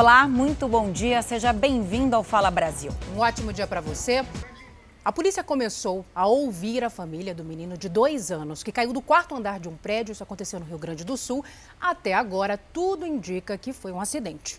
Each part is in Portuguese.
Olá, muito bom dia. Seja bem-vindo ao Fala Brasil. Um ótimo dia para você. A polícia começou a ouvir a família do menino de dois anos que caiu do quarto andar de um prédio. Isso aconteceu no Rio Grande do Sul. Até agora, tudo indica que foi um acidente.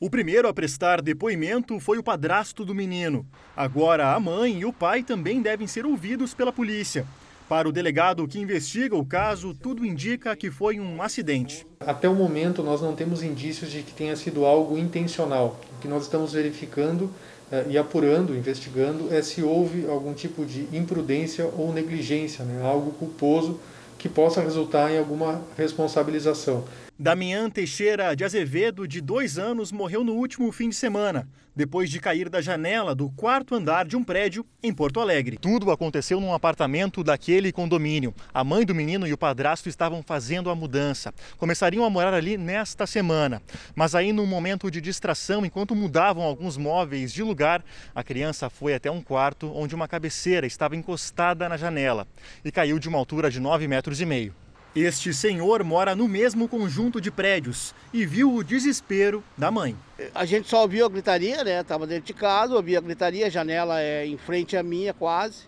O primeiro a prestar depoimento foi o padrasto do menino. Agora, a mãe e o pai também devem ser ouvidos pela polícia. Para o delegado que investiga o caso, tudo indica que foi um acidente. Até o momento, nós não temos indícios de que tenha sido algo intencional. O que nós estamos verificando eh, e apurando, investigando, é se houve algum tipo de imprudência ou negligência, né? algo culposo que possa resultar em alguma responsabilização. Damian Teixeira de Azevedo, de dois anos, morreu no último fim de semana, depois de cair da janela do quarto andar de um prédio em Porto Alegre. Tudo aconteceu num apartamento daquele condomínio. A mãe do menino e o padrasto estavam fazendo a mudança. Começariam a morar ali nesta semana. Mas aí, num momento de distração, enquanto mudavam alguns móveis de lugar, a criança foi até um quarto onde uma cabeceira estava encostada na janela e caiu de uma altura de 9 metros e meio. Este senhor mora no mesmo conjunto de prédios e viu o desespero da mãe. A gente só ouviu a gritaria, né? Tava dentro de casa, ouvi a gritaria, a janela é em frente à minha quase.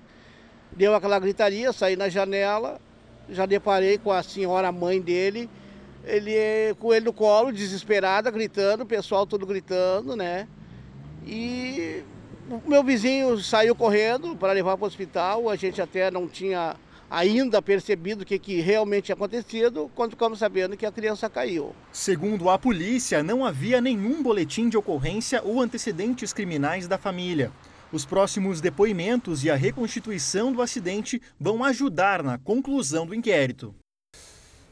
Deu aquela gritaria, saí na janela, já deparei com a senhora mãe dele, ele com ele no colo, desesperada, gritando, o pessoal tudo gritando, né? E o meu vizinho saiu correndo para levar para o hospital, a gente até não tinha ainda percebido o que, que realmente tinha acontecido quando ficamos sabendo que a criança caiu. Segundo a polícia, não havia nenhum boletim de ocorrência ou antecedentes criminais da família. Os próximos depoimentos e a reconstituição do acidente vão ajudar na conclusão do inquérito.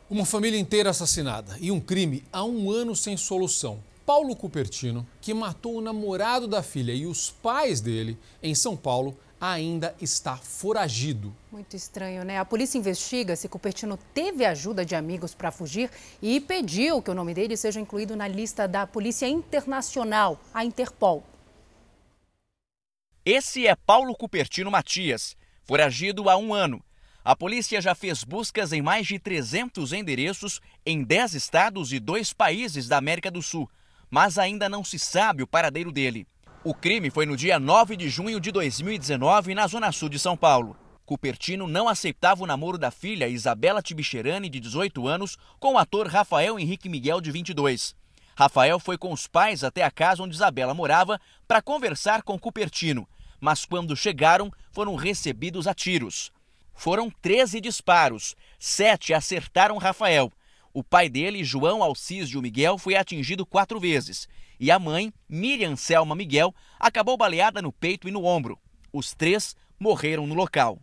Uma família inteira assassinada e um crime há um ano sem solução. Paulo Cupertino, que matou o namorado da filha e os pais dele em São Paulo, ainda está foragido. Muito estranho, né? A polícia investiga se Cupertino teve ajuda de amigos para fugir e pediu que o nome dele seja incluído na lista da Polícia Internacional, a Interpol. Esse é Paulo Cupertino Matias, foragido há um ano. A polícia já fez buscas em mais de 300 endereços em 10 estados e dois países da América do Sul, mas ainda não se sabe o paradeiro dele. O crime foi no dia 9 de junho de 2019, na zona sul de São Paulo. Cupertino não aceitava o namoro da filha Isabela Tibicherani, de 18 anos, com o ator Rafael Henrique Miguel, de 22. Rafael foi com os pais até a casa onde Isabela morava para conversar com Cupertino, mas quando chegaram, foram recebidos a tiros. Foram 13 disparos, sete acertaram Rafael. O pai dele, João Alcísio Miguel, foi atingido quatro vezes e a mãe, Miriam Selma Miguel, acabou baleada no peito e no ombro. Os três morreram no local.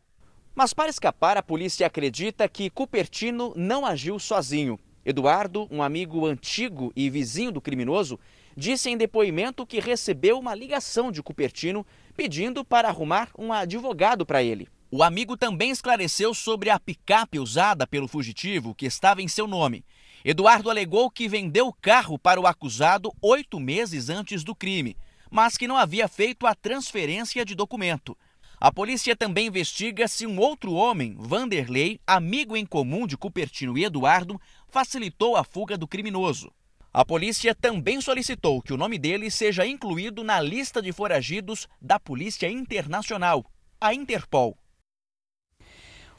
Mas para escapar, a polícia acredita que Cupertino não agiu sozinho. Eduardo, um amigo antigo e vizinho do criminoso, disse em depoimento que recebeu uma ligação de Cupertino pedindo para arrumar um advogado para ele. O amigo também esclareceu sobre a picape usada pelo fugitivo que estava em seu nome Eduardo alegou que vendeu o carro para o acusado oito meses antes do crime, mas que não havia feito a transferência de documento. A polícia também investiga se um outro homem, Vanderlei, amigo em comum de Cupertino e Eduardo, facilitou a fuga do criminoso. A polícia também solicitou que o nome dele seja incluído na lista de foragidos da Polícia Internacional, a Interpol.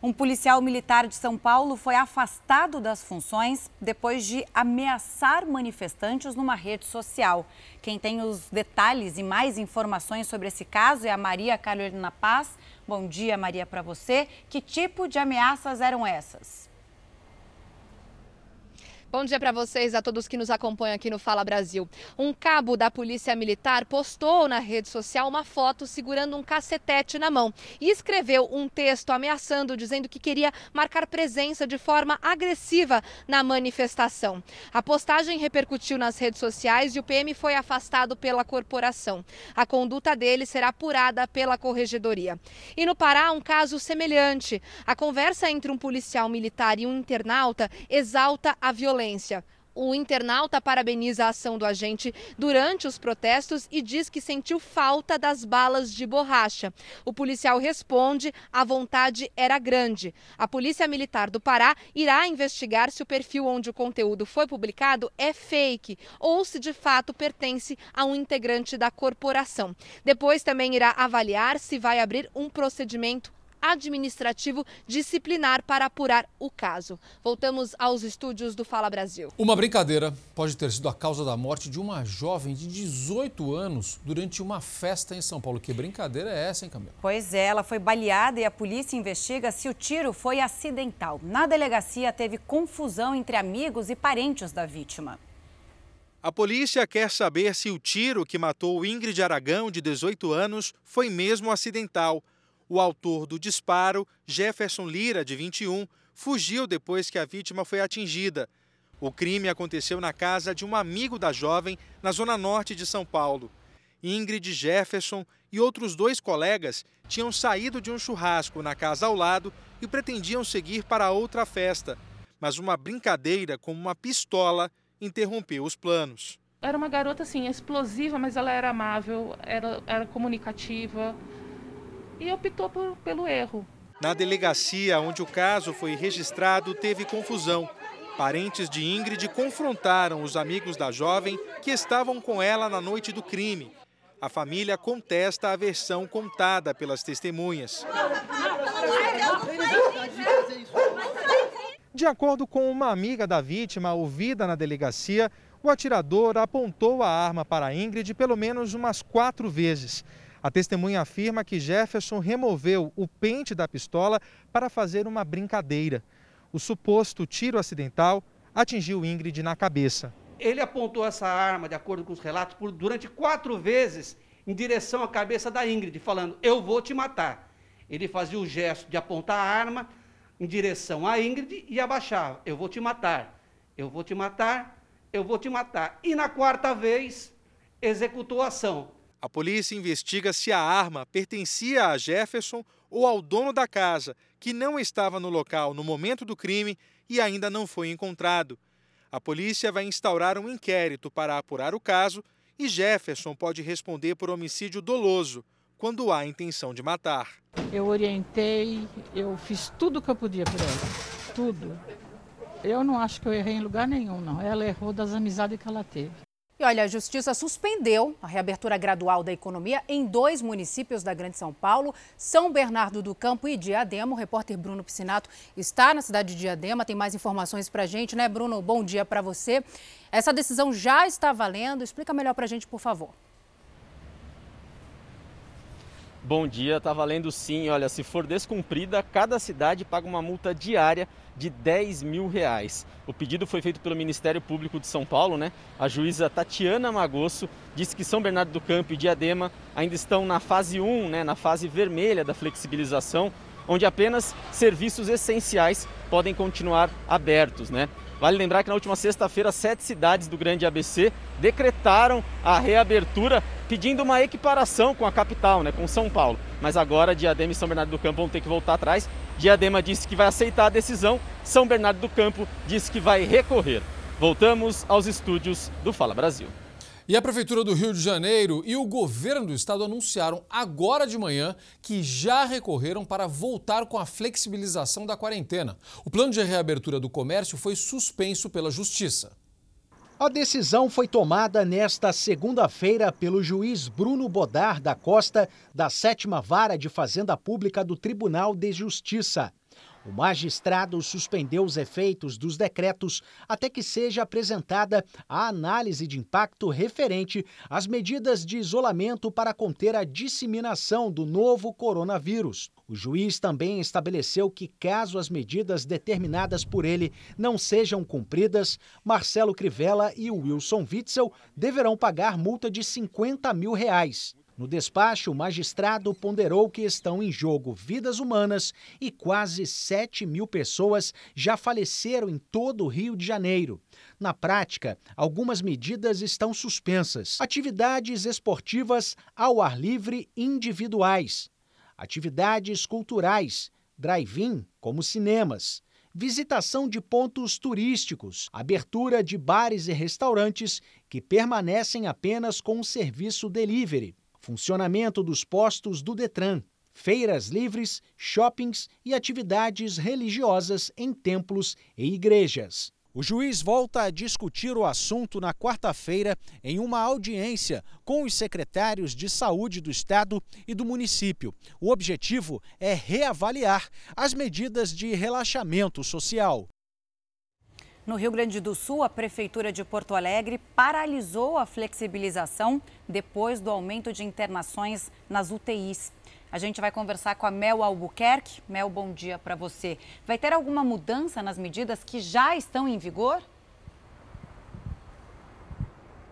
Um policial militar de São Paulo foi afastado das funções depois de ameaçar manifestantes numa rede social. Quem tem os detalhes e mais informações sobre esse caso é a Maria Carolina Paz. Bom dia, Maria, para você. Que tipo de ameaças eram essas? Bom dia para vocês, a todos que nos acompanham aqui no Fala Brasil. Um cabo da Polícia Militar postou na rede social uma foto segurando um cacetete na mão e escreveu um texto ameaçando, dizendo que queria marcar presença de forma agressiva na manifestação. A postagem repercutiu nas redes sociais e o PM foi afastado pela corporação. A conduta dele será apurada pela corregedoria. E no Pará, um caso semelhante. A conversa entre um policial militar e um internauta exalta a violência violência. O internauta parabeniza a ação do agente durante os protestos e diz que sentiu falta das balas de borracha. O policial responde: a vontade era grande. A Polícia Militar do Pará irá investigar se o perfil onde o conteúdo foi publicado é fake ou se de fato pertence a um integrante da corporação. Depois também irá avaliar se vai abrir um procedimento administrativo disciplinar para apurar o caso. Voltamos aos estúdios do Fala Brasil. Uma brincadeira pode ter sido a causa da morte de uma jovem de 18 anos durante uma festa em São Paulo. Que brincadeira é essa, hein, Camila? Pois é, ela foi baleada e a polícia investiga se o tiro foi acidental. Na delegacia teve confusão entre amigos e parentes da vítima. A polícia quer saber se o tiro que matou Ingrid Aragão, de 18 anos, foi mesmo acidental. O autor do disparo, Jefferson Lira, de 21, fugiu depois que a vítima foi atingida. O crime aconteceu na casa de um amigo da jovem, na zona norte de São Paulo. Ingrid Jefferson e outros dois colegas tinham saído de um churrasco na casa ao lado e pretendiam seguir para outra festa. Mas uma brincadeira com uma pistola interrompeu os planos. Era uma garota assim, explosiva, mas ela era amável, era, era comunicativa e optou por, pelo erro. Na delegacia onde o caso foi registrado, teve confusão. Parentes de Ingrid confrontaram os amigos da jovem que estavam com ela na noite do crime. A família contesta a versão contada pelas testemunhas. De acordo com uma amiga da vítima ouvida na delegacia, o atirador apontou a arma para Ingrid pelo menos umas quatro vezes. A testemunha afirma que Jefferson removeu o pente da pistola para fazer uma brincadeira. O suposto tiro acidental atingiu Ingrid na cabeça. Ele apontou essa arma, de acordo com os relatos, por, durante quatro vezes em direção à cabeça da Ingrid, falando: Eu vou te matar. Ele fazia o gesto de apontar a arma em direção à Ingrid e abaixava: Eu vou te matar, eu vou te matar, eu vou te matar. E na quarta vez, executou a ação. A polícia investiga se a arma pertencia a Jefferson ou ao dono da casa, que não estava no local no momento do crime e ainda não foi encontrado. A polícia vai instaurar um inquérito para apurar o caso e Jefferson pode responder por homicídio doloso, quando há intenção de matar. Eu orientei, eu fiz tudo o que eu podia por ela. Tudo. Eu não acho que eu errei em lugar nenhum, não. Ela errou das amizades que ela teve. E olha, a Justiça suspendeu a reabertura gradual da economia em dois municípios da Grande São Paulo, São Bernardo do Campo e Diadema. O repórter Bruno Piscinato está na cidade de Diadema, tem mais informações para a gente, né, Bruno? Bom dia para você. Essa decisão já está valendo. Explica melhor para a gente, por favor. Bom dia, tá valendo sim. Olha, se for descumprida, cada cidade paga uma multa diária de 10 mil reais. O pedido foi feito pelo Ministério Público de São Paulo, né? A juíza Tatiana Magosso disse que São Bernardo do Campo e Diadema ainda estão na fase 1, né? na fase vermelha da flexibilização, onde apenas serviços essenciais podem continuar abertos, né? Vale lembrar que na última sexta-feira, sete cidades do Grande ABC decretaram a reabertura, pedindo uma equiparação com a capital, né, com São Paulo. Mas agora Diadema e São Bernardo do Campo vão ter que voltar atrás. Diadema disse que vai aceitar a decisão, São Bernardo do Campo disse que vai recorrer. Voltamos aos estúdios do Fala Brasil. E a Prefeitura do Rio de Janeiro e o governo do estado anunciaram agora de manhã que já recorreram para voltar com a flexibilização da quarentena. O plano de reabertura do comércio foi suspenso pela Justiça. A decisão foi tomada nesta segunda-feira pelo juiz Bruno Bodar da Costa, da sétima vara de Fazenda Pública do Tribunal de Justiça. O magistrado suspendeu os efeitos dos decretos até que seja apresentada a análise de impacto referente às medidas de isolamento para conter a disseminação do novo coronavírus. O juiz também estabeleceu que, caso as medidas determinadas por ele não sejam cumpridas, Marcelo Crivella e Wilson Witzel deverão pagar multa de 50 mil reais. No despacho, o magistrado ponderou que estão em jogo vidas humanas e quase 7 mil pessoas já faleceram em todo o Rio de Janeiro. Na prática, algumas medidas estão suspensas. Atividades esportivas ao ar livre individuais, atividades culturais, drive-in, como cinemas, visitação de pontos turísticos, abertura de bares e restaurantes que permanecem apenas com o serviço delivery, funcionamento dos postos do Detran, feiras livres, shoppings e atividades religiosas em templos e igrejas. O juiz volta a discutir o assunto na quarta-feira em uma audiência com os secretários de saúde do estado e do município. O objetivo é reavaliar as medidas de relaxamento social. No Rio Grande do Sul, a Prefeitura de Porto Alegre paralisou a flexibilização depois do aumento de internações nas UTIs. A gente vai conversar com a Mel Albuquerque. Mel, bom dia para você. Vai ter alguma mudança nas medidas que já estão em vigor?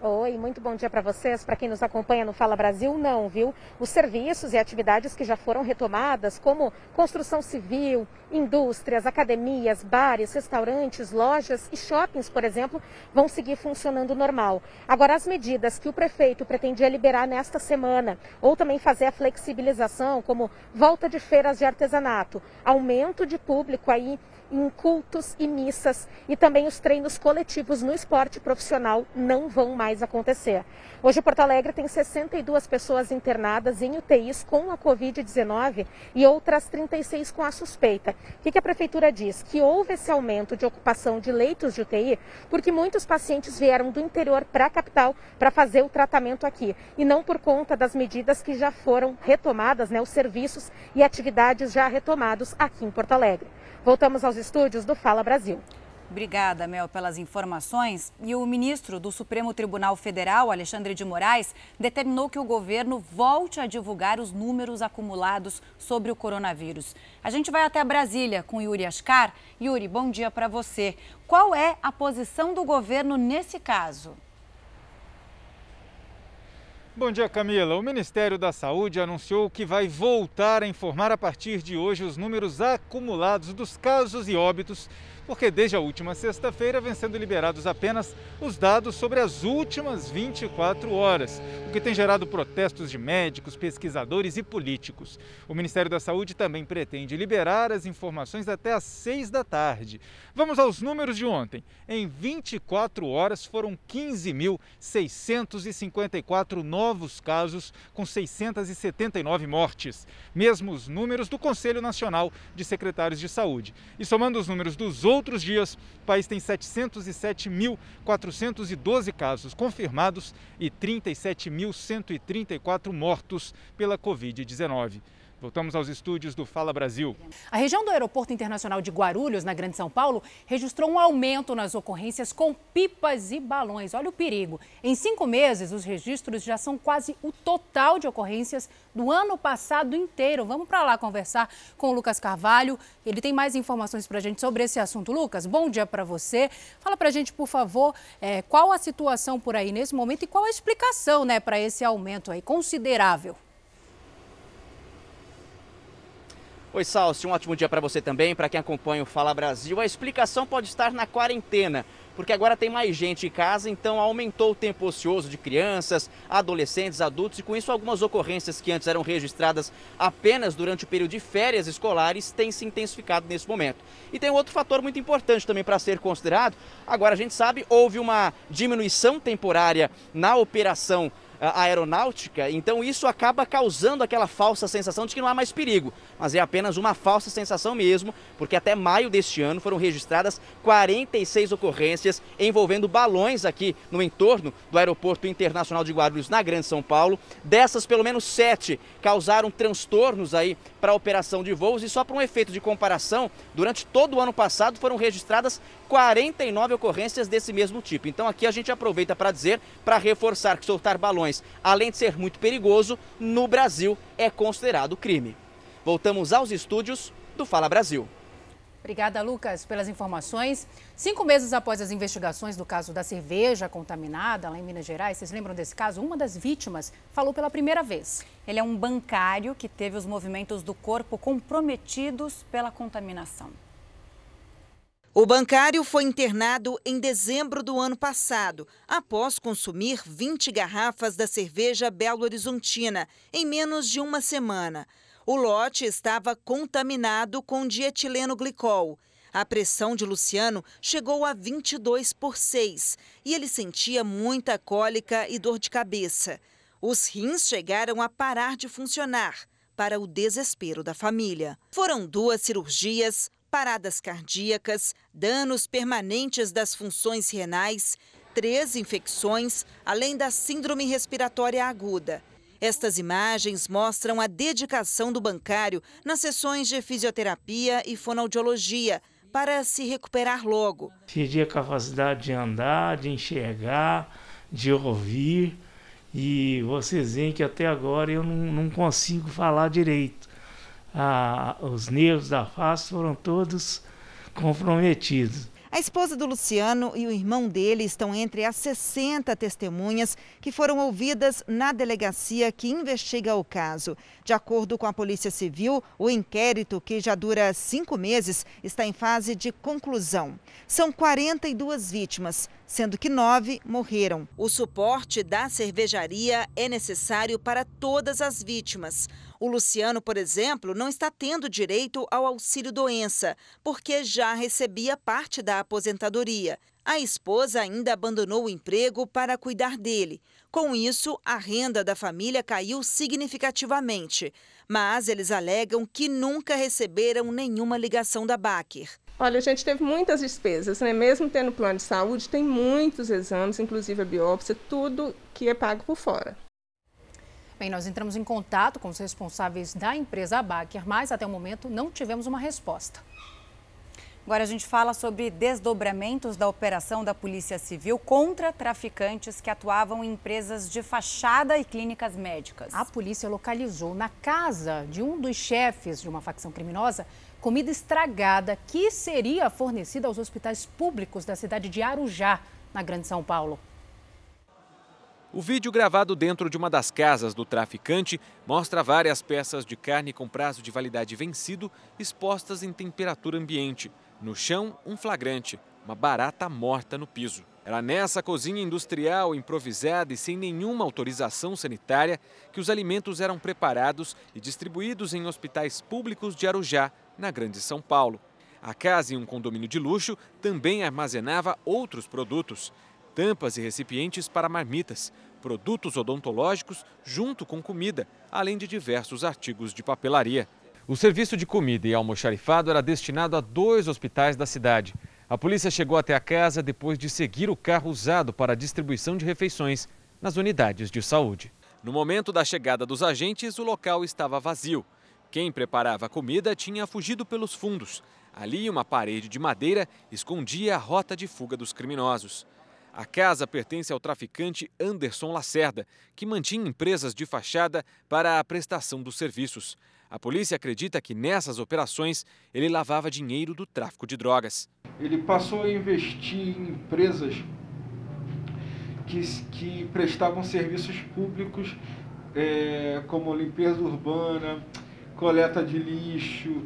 Oi, muito bom dia para vocês. Para quem nos acompanha no Fala Brasil, não, viu? Os serviços e atividades que já foram retomadas, como construção civil, indústrias, academias, bares, restaurantes, lojas e shoppings, por exemplo, vão seguir funcionando normal. Agora, as medidas que o prefeito pretendia liberar nesta semana, ou também fazer a flexibilização, como volta de feiras de artesanato, aumento de público aí em cultos e missas e também os treinos coletivos no esporte profissional não vão mais acontecer. Hoje, Porto Alegre tem 62 pessoas internadas em UTIs com a Covid-19 e outras 36 com a suspeita. O que a Prefeitura diz? Que houve esse aumento de ocupação de leitos de UTI porque muitos pacientes vieram do interior para a capital para fazer o tratamento aqui e não por conta das medidas que já foram retomadas, né, os serviços e atividades já retomados aqui em Porto Alegre. Voltamos aos estúdios do Fala Brasil. Obrigada, Mel, pelas informações. E o ministro do Supremo Tribunal Federal, Alexandre de Moraes, determinou que o governo volte a divulgar os números acumulados sobre o coronavírus. A gente vai até Brasília com Yuri Ascar. Yuri, bom dia para você. Qual é a posição do governo nesse caso? Bom dia, Camila. O Ministério da Saúde anunciou que vai voltar a informar a partir de hoje os números acumulados dos casos e óbitos porque desde a última sexta-feira vem sendo liberados apenas os dados sobre as últimas 24 horas, o que tem gerado protestos de médicos, pesquisadores e políticos. O Ministério da Saúde também pretende liberar as informações até às 6 da tarde. Vamos aos números de ontem. Em 24 horas foram 15.654 novos casos, com 679 mortes. Mesmos números do Conselho Nacional de Secretários de Saúde. E somando os números dos outros dias, o país tem 707.412 casos confirmados e 37.134 mortos pela Covid-19. Voltamos aos estúdios do Fala Brasil. A região do Aeroporto Internacional de Guarulhos, na Grande São Paulo, registrou um aumento nas ocorrências com pipas e balões. Olha o perigo. Em cinco meses, os registros já são quase o total de ocorrências do ano passado inteiro. Vamos para lá conversar com o Lucas Carvalho. Ele tem mais informações para a gente sobre esse assunto. Lucas, bom dia para você. Fala para a gente, por favor, é, qual a situação por aí nesse momento e qual a explicação né, para esse aumento aí considerável. Oi, Salsi, um ótimo dia para você também, para quem acompanha o Fala Brasil. A explicação pode estar na quarentena, porque agora tem mais gente em casa, então aumentou o tempo ocioso de crianças, adolescentes, adultos, e com isso algumas ocorrências que antes eram registradas apenas durante o período de férias escolares têm se intensificado nesse momento. E tem outro fator muito importante também para ser considerado. Agora a gente sabe, houve uma diminuição temporária na operação aeronáutica, então isso acaba causando aquela falsa sensação de que não há mais perigo, mas é apenas uma falsa sensação mesmo, porque até maio deste ano foram registradas 46 ocorrências envolvendo balões aqui no entorno do Aeroporto Internacional de Guarulhos, na Grande São Paulo. Dessas, pelo menos sete causaram transtornos aí para a operação de voos e só para um efeito de comparação, durante todo o ano passado foram registradas 49 ocorrências desse mesmo tipo. Então aqui a gente aproveita para dizer, para reforçar que soltar balões, além de ser muito perigoso, no Brasil é considerado crime. Voltamos aos estúdios do Fala Brasil. Obrigada, Lucas, pelas informações. Cinco meses após as investigações do caso da cerveja contaminada lá em Minas Gerais, vocês lembram desse caso? Uma das vítimas falou pela primeira vez. Ele é um bancário que teve os movimentos do corpo comprometidos pela contaminação. O bancário foi internado em dezembro do ano passado, após consumir 20 garrafas da cerveja Belo Horizontina em menos de uma semana. O lote estava contaminado com dietileno glicol. A pressão de Luciano chegou a 22 por 6 e ele sentia muita cólica e dor de cabeça. Os rins chegaram a parar de funcionar, para o desespero da família. Foram duas cirurgias, paradas cardíacas, danos permanentes das funções renais, três infecções, além da síndrome respiratória aguda. Estas imagens mostram a dedicação do bancário nas sessões de fisioterapia e fonoaudiologia para se recuperar logo. Perdi a capacidade de andar, de enxergar, de ouvir. E vocês veem que até agora eu não, não consigo falar direito. Ah, os nervos da face foram todos comprometidos. A esposa do Luciano e o irmão dele estão entre as 60 testemunhas que foram ouvidas na delegacia que investiga o caso. De acordo com a Polícia Civil, o inquérito, que já dura cinco meses, está em fase de conclusão. São 42 vítimas, sendo que nove morreram. O suporte da cervejaria é necessário para todas as vítimas. O Luciano, por exemplo, não está tendo direito ao auxílio-doença, porque já recebia parte da aposentadoria. A esposa ainda abandonou o emprego para cuidar dele. Com isso, a renda da família caiu significativamente. Mas eles alegam que nunca receberam nenhuma ligação da Baker. Olha, a gente teve muitas despesas, né? Mesmo tendo plano de saúde, tem muitos exames, inclusive a biópsia, tudo que é pago por fora. Bem, nós entramos em contato com os responsáveis da empresa Baker, mas até o momento não tivemos uma resposta. Agora a gente fala sobre desdobramentos da operação da Polícia Civil contra traficantes que atuavam em empresas de fachada e clínicas médicas. A polícia localizou na casa de um dos chefes de uma facção criminosa comida estragada que seria fornecida aos hospitais públicos da cidade de Arujá, na Grande São Paulo. O vídeo gravado dentro de uma das casas do traficante mostra várias peças de carne com prazo de validade vencido expostas em temperatura ambiente. No chão, um flagrante, uma barata morta no piso. Era nessa cozinha industrial improvisada e sem nenhuma autorização sanitária que os alimentos eram preparados e distribuídos em hospitais públicos de Arujá, na Grande São Paulo. A casa em um condomínio de luxo também armazenava outros produtos tampas e recipientes para marmitas, produtos odontológicos junto com comida, além de diversos artigos de papelaria. O serviço de comida e almoxarifado era destinado a dois hospitais da cidade. A polícia chegou até a casa depois de seguir o carro usado para a distribuição de refeições nas unidades de saúde. No momento da chegada dos agentes, o local estava vazio. Quem preparava a comida tinha fugido pelos fundos. Ali, uma parede de madeira escondia a rota de fuga dos criminosos. A casa pertence ao traficante Anderson Lacerda, que mantinha empresas de fachada para a prestação dos serviços. A polícia acredita que nessas operações ele lavava dinheiro do tráfico de drogas. Ele passou a investir em empresas que, que prestavam serviços públicos, é, como limpeza urbana, coleta de lixo,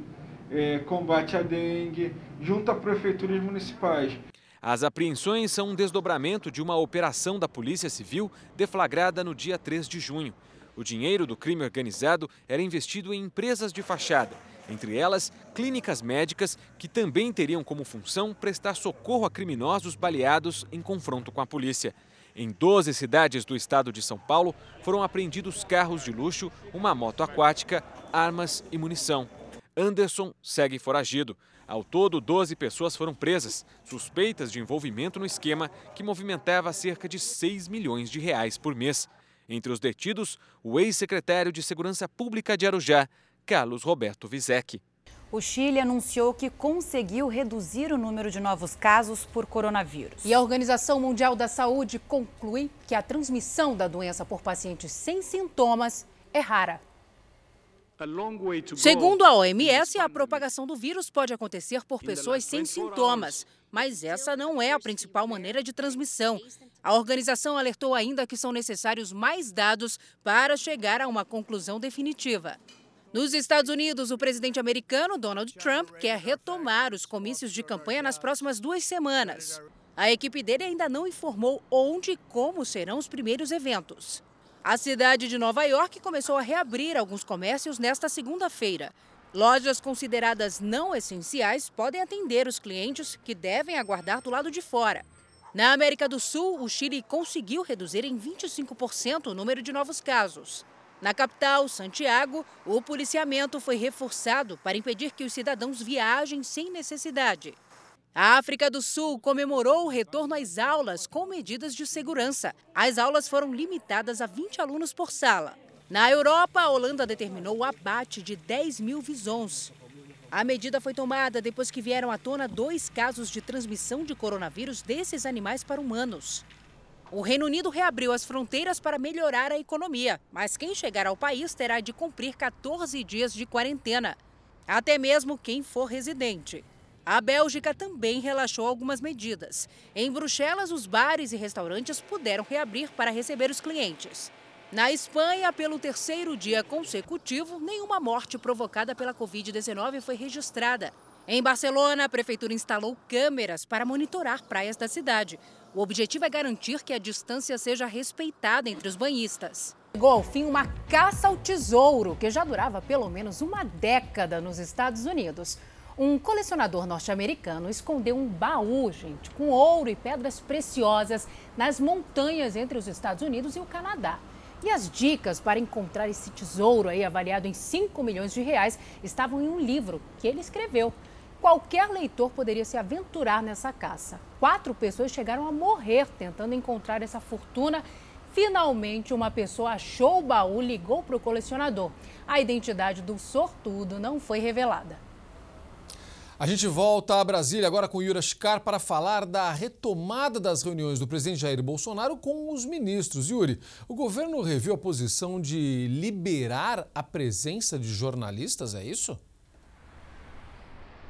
é, combate à dengue, junto a prefeituras municipais. As apreensões são um desdobramento de uma operação da Polícia Civil deflagrada no dia 3 de junho. O dinheiro do crime organizado era investido em empresas de fachada, entre elas clínicas médicas que também teriam como função prestar socorro a criminosos baleados em confronto com a polícia. Em 12 cidades do estado de São Paulo foram apreendidos carros de luxo, uma moto aquática, armas e munição. Anderson segue foragido. Ao todo, 12 pessoas foram presas, suspeitas de envolvimento no esquema que movimentava cerca de 6 milhões de reais por mês. Entre os detidos, o ex-secretário de Segurança Pública de Arujá, Carlos Roberto Vizek. O Chile anunciou que conseguiu reduzir o número de novos casos por coronavírus. E a Organização Mundial da Saúde conclui que a transmissão da doença por pacientes sem sintomas é rara. Segundo a OMS, a propagação do vírus pode acontecer por pessoas sem sintomas, mas essa não é a principal maneira de transmissão. A organização alertou ainda que são necessários mais dados para chegar a uma conclusão definitiva. Nos Estados Unidos, o presidente americano Donald Trump quer retomar os comícios de campanha nas próximas duas semanas. A equipe dele ainda não informou onde e como serão os primeiros eventos. A cidade de Nova York começou a reabrir alguns comércios nesta segunda-feira. Lojas consideradas não essenciais podem atender os clientes que devem aguardar do lado de fora. Na América do Sul, o Chile conseguiu reduzir em 25% o número de novos casos. Na capital, Santiago, o policiamento foi reforçado para impedir que os cidadãos viajem sem necessidade. A África do Sul comemorou o retorno às aulas com medidas de segurança. As aulas foram limitadas a 20 alunos por sala. Na Europa, a Holanda determinou o abate de 10 mil visons. A medida foi tomada depois que vieram à tona dois casos de transmissão de coronavírus desses animais para humanos. O Reino Unido reabriu as fronteiras para melhorar a economia, mas quem chegar ao país terá de cumprir 14 dias de quarentena, até mesmo quem for residente. A Bélgica também relaxou algumas medidas. Em Bruxelas, os bares e restaurantes puderam reabrir para receber os clientes. Na Espanha, pelo terceiro dia consecutivo, nenhuma morte provocada pela Covid-19 foi registrada. Em Barcelona, a prefeitura instalou câmeras para monitorar praias da cidade. O objetivo é garantir que a distância seja respeitada entre os banhistas. Chegou ao fim uma caça ao tesouro que já durava pelo menos uma década nos Estados Unidos. Um colecionador norte-americano escondeu um baú, gente, com ouro e pedras preciosas nas montanhas entre os Estados Unidos e o Canadá. E as dicas para encontrar esse tesouro aí avaliado em 5 milhões de reais estavam em um livro que ele escreveu. Qualquer leitor poderia se aventurar nessa caça. Quatro pessoas chegaram a morrer tentando encontrar essa fortuna. Finalmente, uma pessoa achou o baú, ligou para o colecionador. A identidade do sortudo não foi revelada. A gente volta a Brasília agora com Yura Shkar para falar da retomada das reuniões do presidente Jair Bolsonaro com os ministros. Yuri, o governo reviu a posição de liberar a presença de jornalistas, é isso?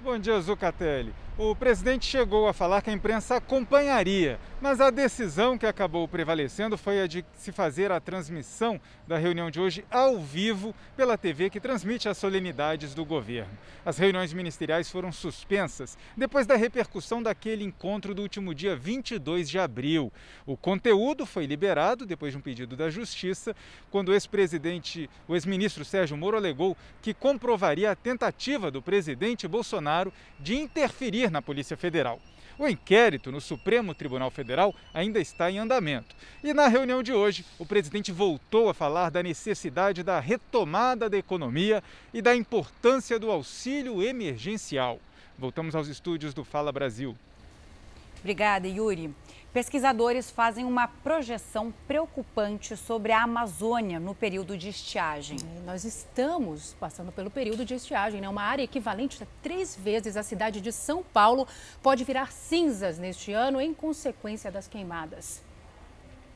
Bom dia, Zucatelli. O presidente chegou a falar que a imprensa acompanharia, mas a decisão que acabou prevalecendo foi a de se fazer a transmissão da reunião de hoje ao vivo pela TV que transmite as solenidades do governo. As reuniões ministeriais foram suspensas depois da repercussão daquele encontro do último dia 22 de abril. O conteúdo foi liberado depois de um pedido da Justiça, quando o ex-presidente, o ex-ministro Sérgio Moro alegou que comprovaria a tentativa do presidente Bolsonaro de interferir na Polícia Federal. O inquérito no Supremo Tribunal Federal ainda está em andamento. E na reunião de hoje, o presidente voltou a falar da necessidade da retomada da economia e da importância do auxílio emergencial. Voltamos aos estúdios do Fala Brasil. Obrigada, Yuri. Pesquisadores fazem uma projeção preocupante sobre a Amazônia no período de estiagem. É, nós estamos passando pelo período de estiagem, né? Uma área equivalente a três vezes a cidade de São Paulo pode virar cinzas neste ano em consequência das queimadas.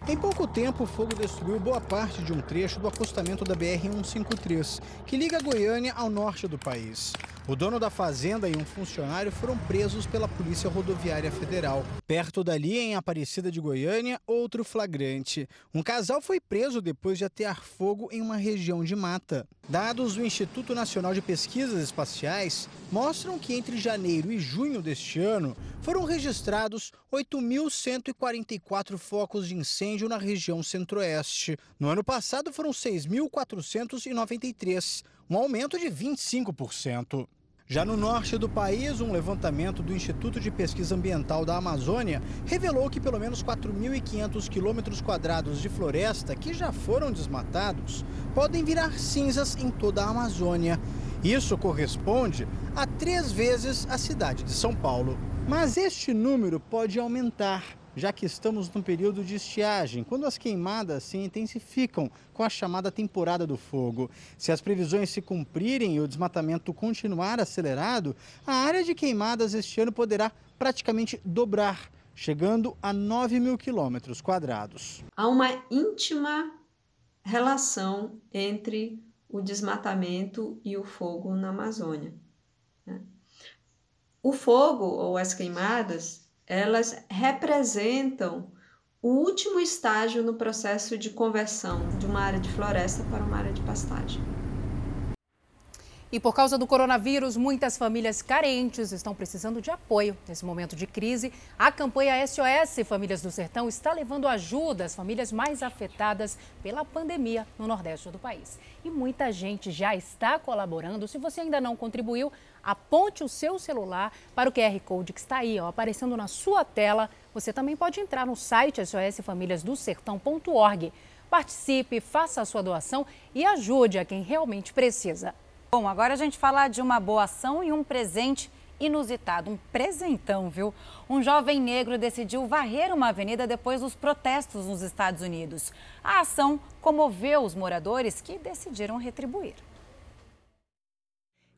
Em pouco tempo, o fogo destruiu boa parte de um trecho do acostamento da BR-153, que liga Goiânia ao norte do país. O dono da fazenda e um funcionário foram presos pela Polícia Rodoviária Federal. Perto dali, em Aparecida de Goiânia, outro flagrante. Um casal foi preso depois de atear fogo em uma região de mata. Dados do Instituto Nacional de Pesquisas Espaciais mostram que entre janeiro e junho deste ano foram registrados 8.144 focos de incêndio na região centro-oeste. No ano passado foram 6.493, um aumento de 25%. Já no norte do país, um levantamento do Instituto de Pesquisa Ambiental da Amazônia revelou que pelo menos 4.500 quilômetros quadrados de floresta que já foram desmatados podem virar cinzas em toda a Amazônia. Isso corresponde a três vezes a cidade de São Paulo. Mas este número pode aumentar já que estamos no período de estiagem, quando as queimadas se intensificam com a chamada temporada do fogo. Se as previsões se cumprirem e o desmatamento continuar acelerado, a área de queimadas este ano poderá praticamente dobrar, chegando a 9 mil quilômetros quadrados. Há uma íntima relação entre o desmatamento e o fogo na Amazônia. Né? O fogo ou as queimadas elas representam o último estágio no processo de conversão de uma área de floresta para uma área de pastagem. E por causa do coronavírus, muitas famílias carentes estão precisando de apoio. Nesse momento de crise, a campanha SOS Famílias do Sertão está levando ajuda às famílias mais afetadas pela pandemia no Nordeste do país. E muita gente já está colaborando. Se você ainda não contribuiu, aponte o seu celular para o QR Code que está aí, ó, aparecendo na sua tela. Você também pode entrar no site sosfamiliasdosertão.org. Participe, faça a sua doação e ajude a quem realmente precisa. Bom, agora a gente fala de uma boa ação e um presente inusitado, um presentão, viu? Um jovem negro decidiu varrer uma avenida depois dos protestos nos Estados Unidos. A ação comoveu os moradores que decidiram retribuir.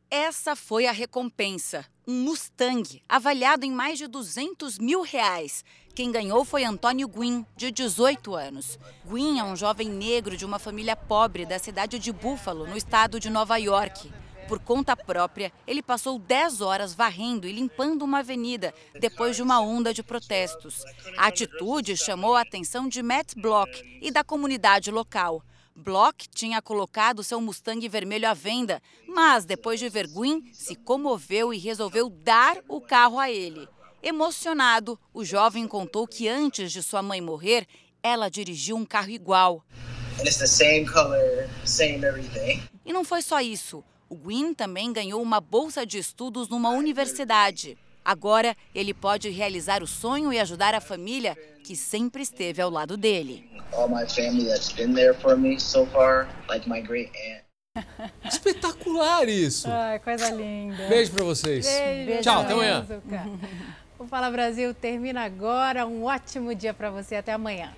Essa foi a recompensa. Um Mustang, avaliado em mais de 200 mil reais. Quem ganhou foi Antônio Guin, de 18 anos. Guin é um jovem negro de uma família pobre da cidade de Buffalo, no estado de Nova York. Por conta própria, ele passou 10 horas varrendo e limpando uma avenida depois de uma onda de protestos. A atitude chamou a atenção de Matt Block e da comunidade local. Block tinha colocado seu Mustang vermelho à venda, mas depois de ver Gwyn, se comoveu e resolveu dar o carro a ele. Emocionado, o jovem contou que antes de sua mãe morrer, ela dirigiu um carro igual. Color, e não foi só isso. O Gwyn também ganhou uma bolsa de estudos numa universidade. Agora, ele pode realizar o sonho e ajudar a família que sempre esteve ao lado dele. Espetacular isso! Ai, coisa linda. Beijo pra vocês. Beijo. Tchau, até amanhã. O Fala Brasil termina agora. Um ótimo dia para você. Até amanhã.